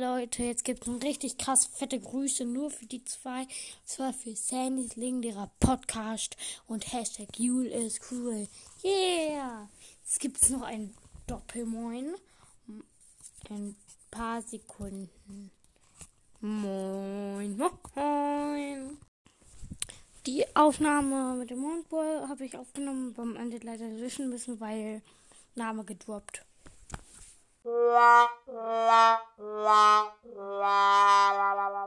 Leute, jetzt gibt es ein richtig krass fette Grüße nur für die zwei. Und zwar für Sandys legendärer Podcast und Hashtag Jule ist cool. Yeah! Jetzt gibt es noch ein Doppelmoin. In ein paar Sekunden. Moin, moin. Die Aufnahme mit dem Mondboy habe ich aufgenommen, beim Ende leider löschen müssen, weil Name gedroppt. la la la la la.